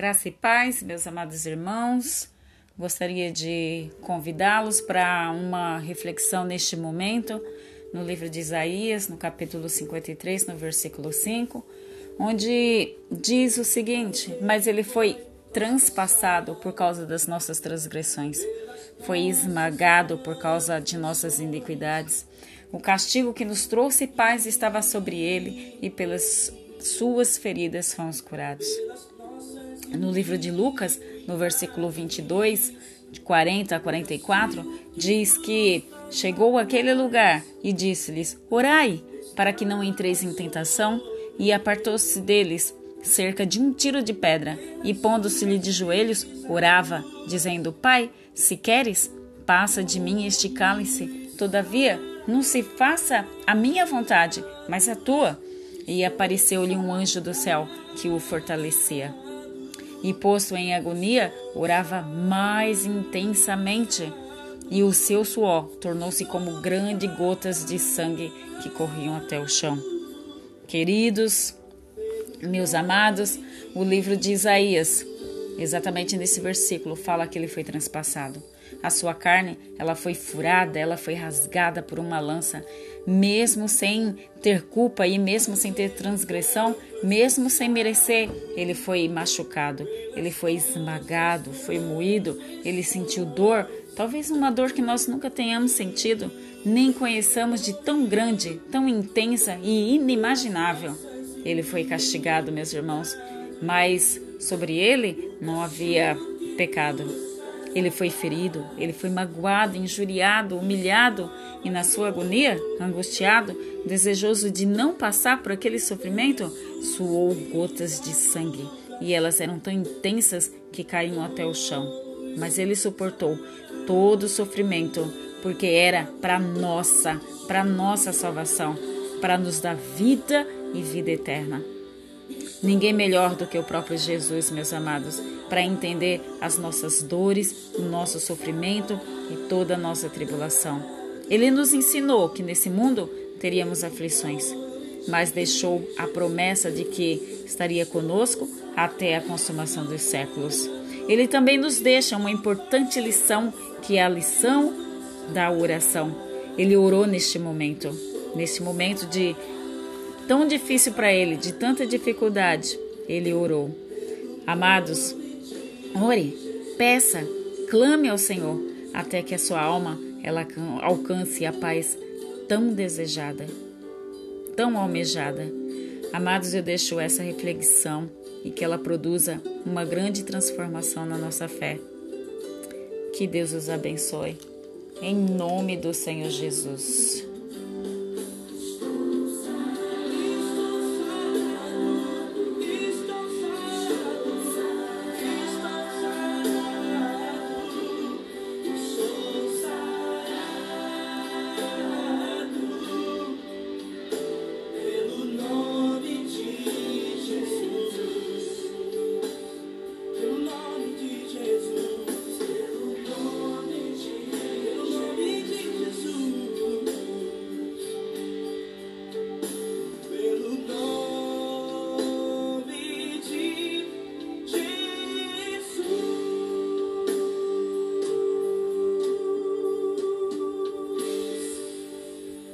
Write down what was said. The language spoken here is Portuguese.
Graça e paz, meus amados irmãos. Gostaria de convidá-los para uma reflexão neste momento no livro de Isaías, no capítulo 53, no versículo 5, onde diz o seguinte: Mas ele foi transpassado por causa das nossas transgressões, foi esmagado por causa de nossas iniquidades. O castigo que nos trouxe paz estava sobre ele, e pelas suas feridas fomos curados no livro de Lucas, no versículo 22, de 40 a 44, diz que chegou àquele lugar e disse-lhes: Orai, para que não entreis em tentação. E apartou-se deles cerca de um tiro de pedra, e pondo-se-lhe de joelhos, orava, dizendo: Pai, se queres, passa de mim este cálice. Todavia, não se faça a minha vontade, mas a tua. E apareceu-lhe um anjo do céu que o fortalecia e, posto em agonia, orava mais intensamente, e o seu suor tornou-se como grandes gotas de sangue que corriam até o chão. Queridos, meus amados, o livro de Isaías, exatamente nesse versículo, fala que ele foi transpassado. A sua carne, ela foi furada, ela foi rasgada por uma lança, mesmo sem ter culpa e mesmo sem ter transgressão, mesmo sem merecer, ele foi machucado, ele foi esmagado, foi moído, ele sentiu dor, talvez uma dor que nós nunca tenhamos sentido, nem conheçamos de tão grande, tão intensa e inimaginável. Ele foi castigado, meus irmãos, mas sobre ele não havia pecado. Ele foi ferido, ele foi magoado, injuriado, humilhado e, na sua agonia, angustiado, desejoso de não passar por aquele sofrimento, suou gotas de sangue e elas eram tão intensas que caíam até o chão. Mas ele suportou todo o sofrimento porque era para nossa, para nossa salvação, para nos dar vida e vida eterna. Ninguém melhor do que o próprio Jesus, meus amados, para entender as nossas dores, o nosso sofrimento e toda a nossa tribulação. Ele nos ensinou que nesse mundo teríamos aflições, mas deixou a promessa de que estaria conosco até a consumação dos séculos. Ele também nos deixa uma importante lição, que é a lição da oração. Ele orou neste momento, neste momento de tão difícil para ele, de tanta dificuldade, ele orou. Amados, ore, peça, clame ao Senhor até que a sua alma ela alcance a paz tão desejada, tão almejada. Amados, eu deixo essa reflexão e que ela produza uma grande transformação na nossa fé. Que Deus os abençoe. Em nome do Senhor Jesus.